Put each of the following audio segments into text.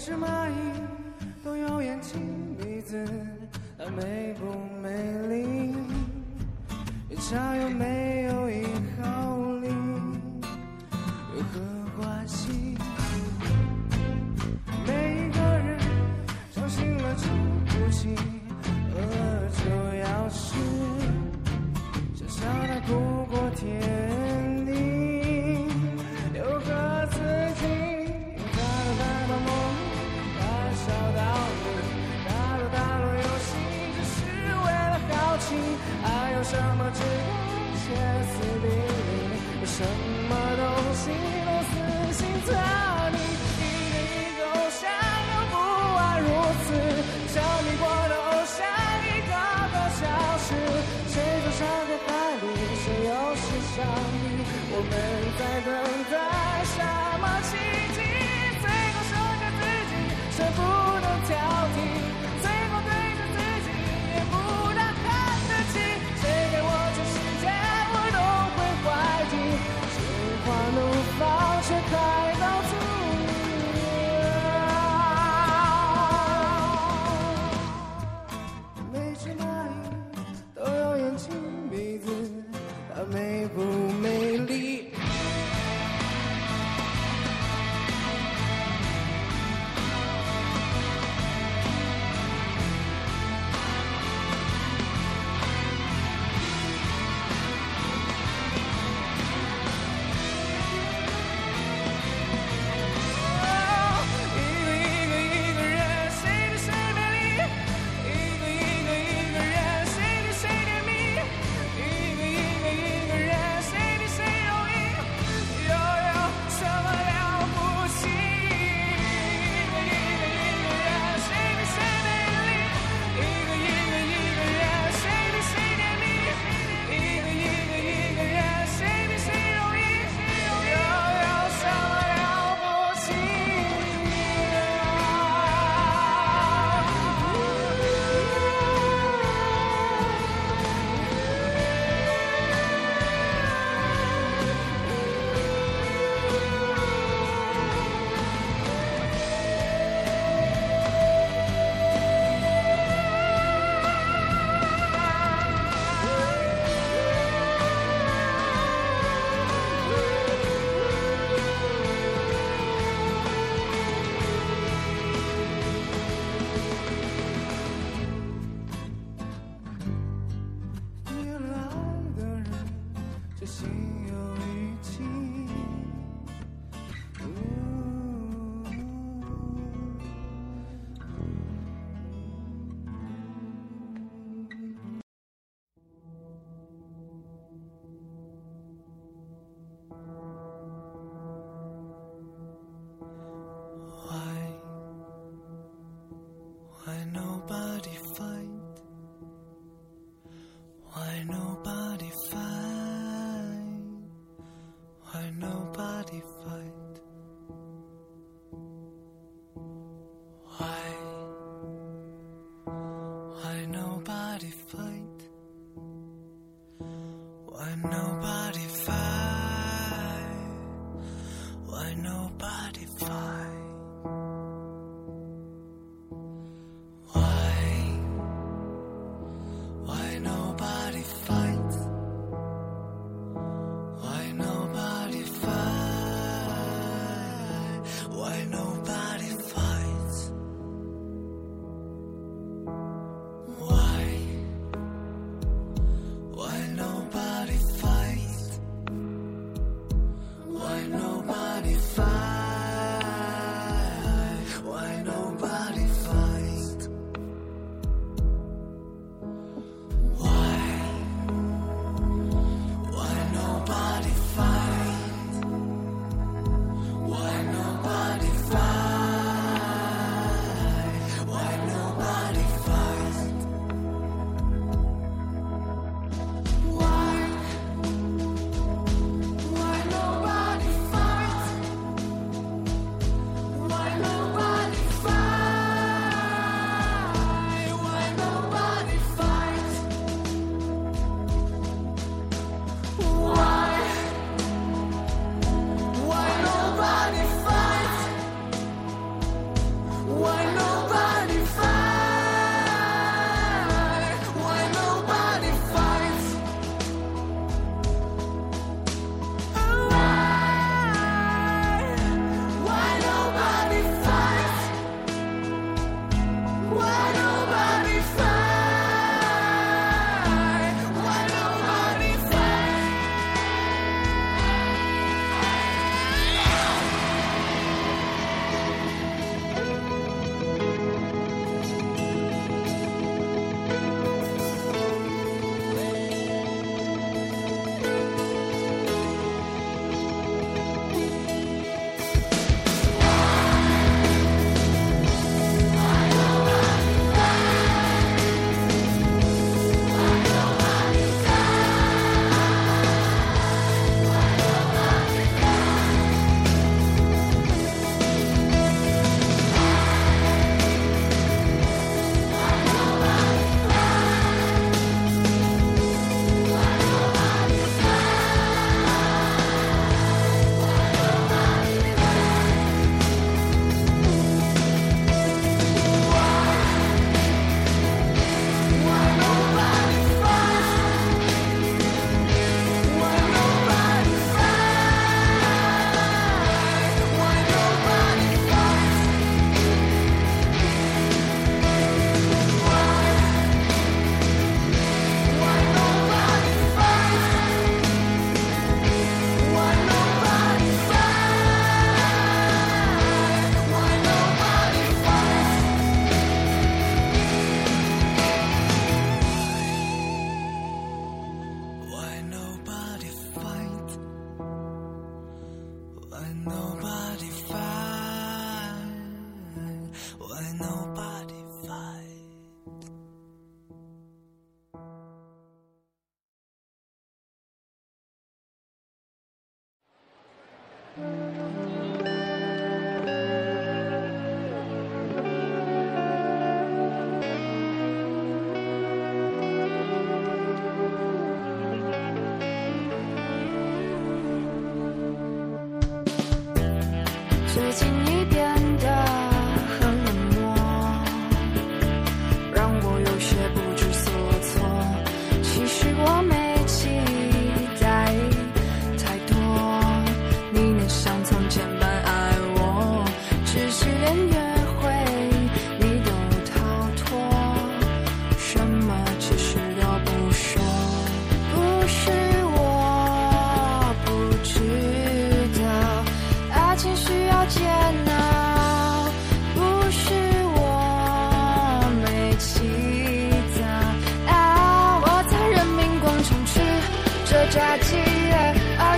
是蚂蚁都有眼睛鼻子，它美不美丽？它有没有一什么东西都死心塌地？一个一个偶像都不外如此，像你过的偶像一个个消失，谁走向黑海里，谁又是上帝？我们在等待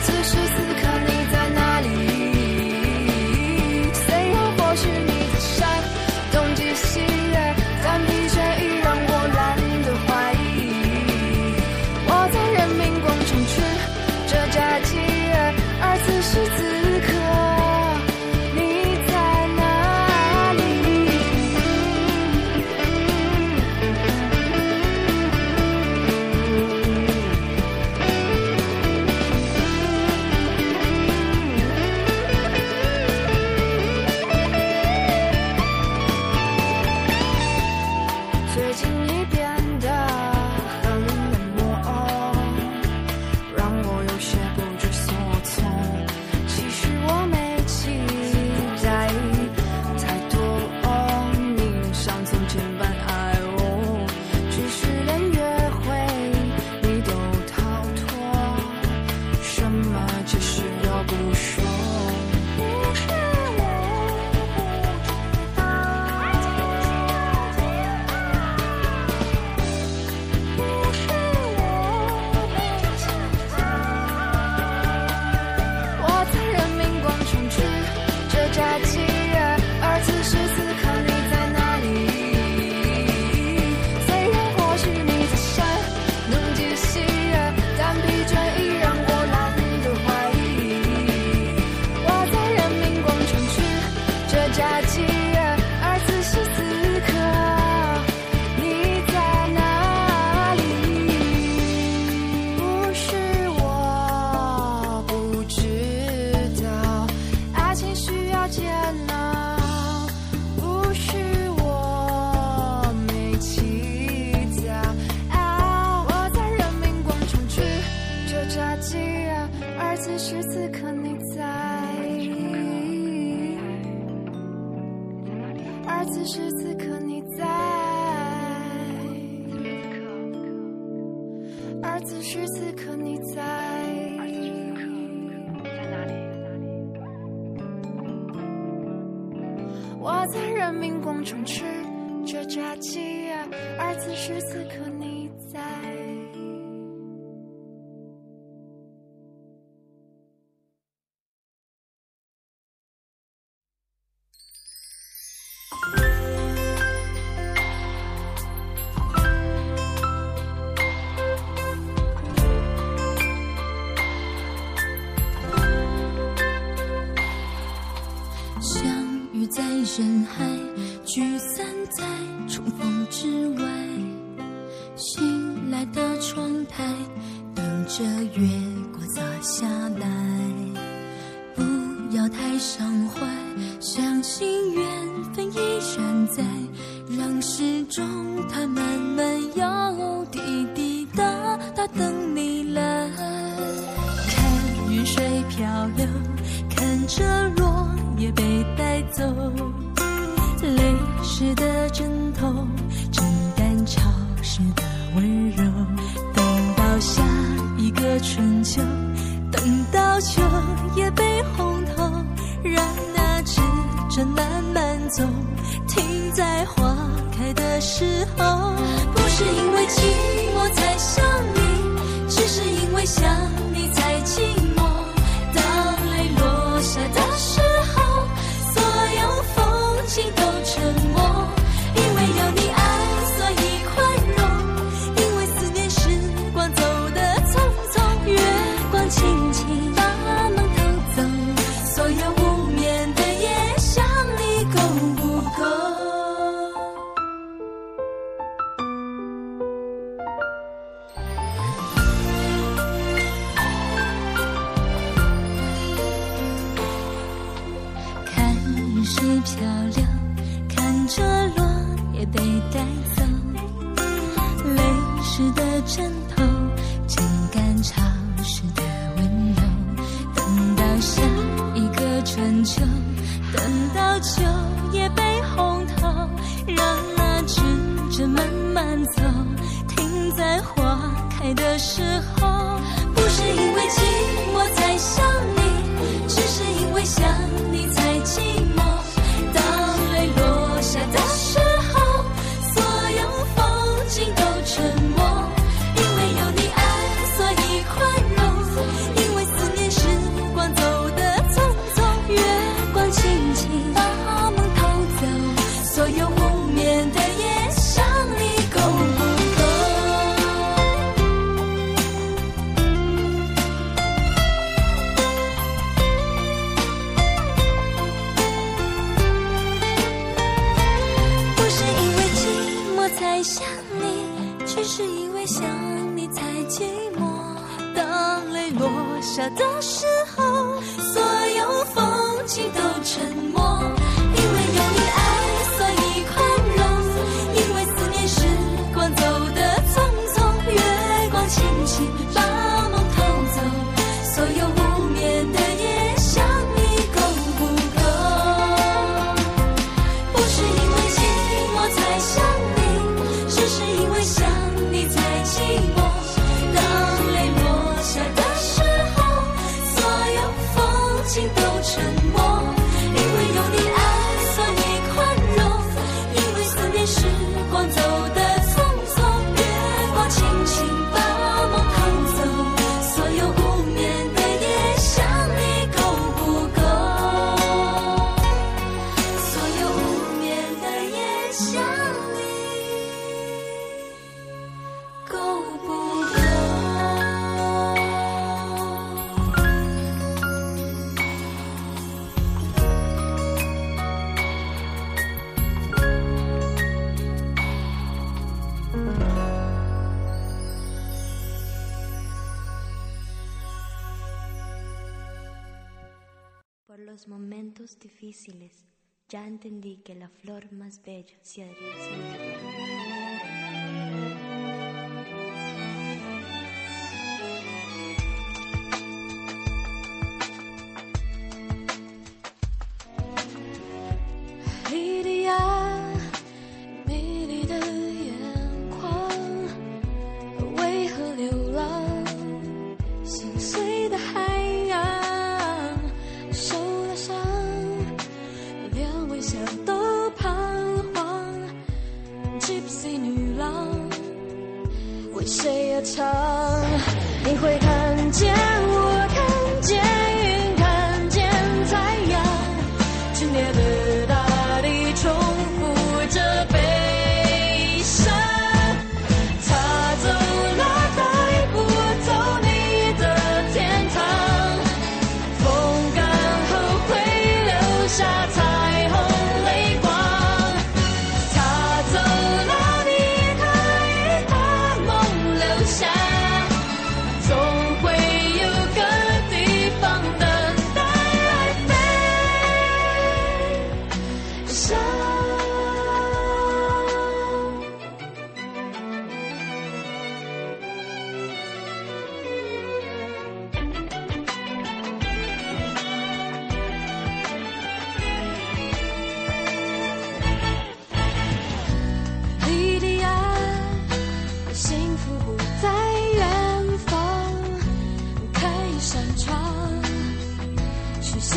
此时。而此时此刻你在，而此时此刻你在，在哪里？我在人民广场吃着炸鸡，而此时此刻。你。深海聚散在重逢之外醒来的窗台等着月光洒下来不要太伤怀相信缘分依然在让时钟它慢等到秋叶被红透让那指针慢慢走停在花开的时候。不是因为寂寞才想你只是因为想你才寂寞。当泪落下的 momentos difíciles ya entendí que la flor más bella se adhiere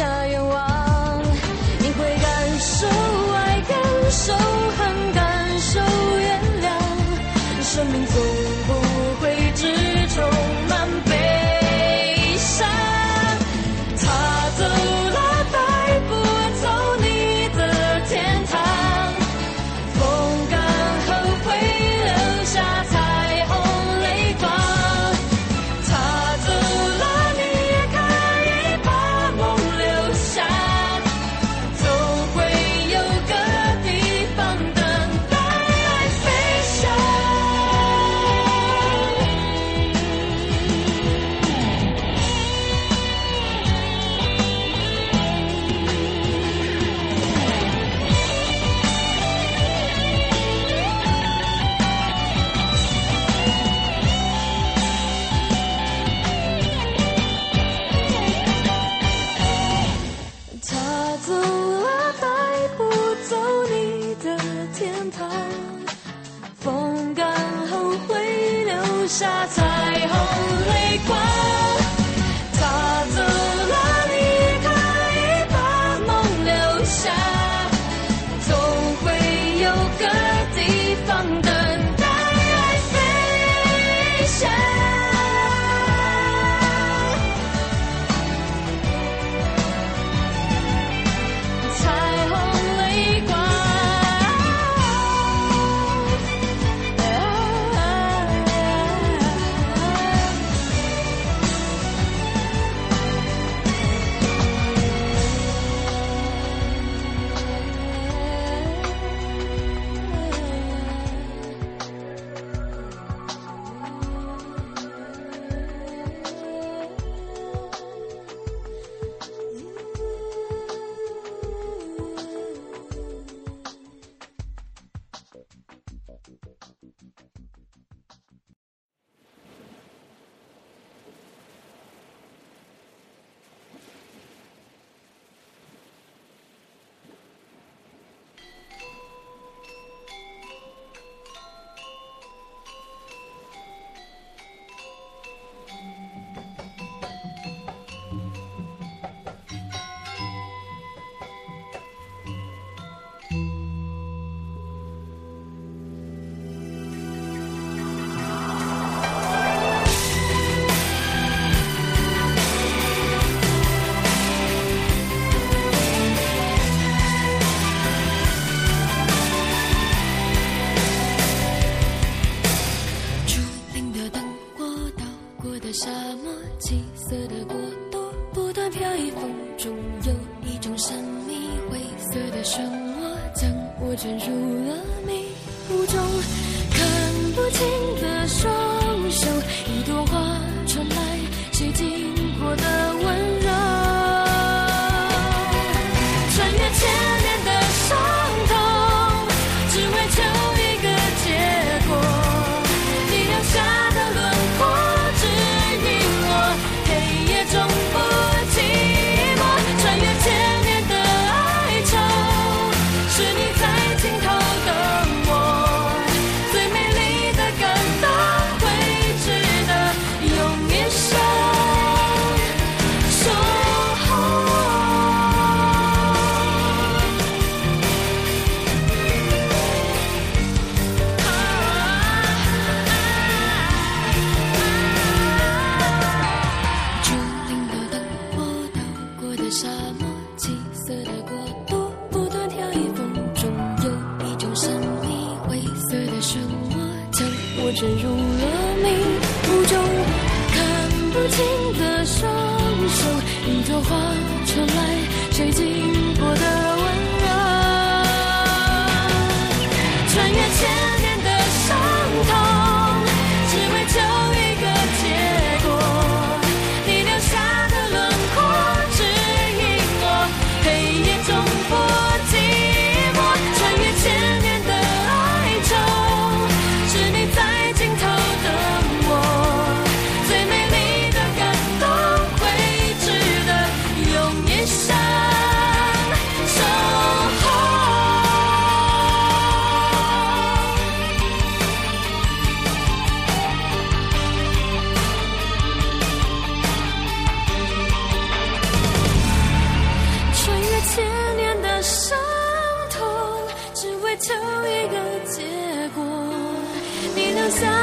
的愿望。沙漠七色的国度不断飘逸风中有一种神秘灰色的漩涡将我卷入了迷雾中。desire.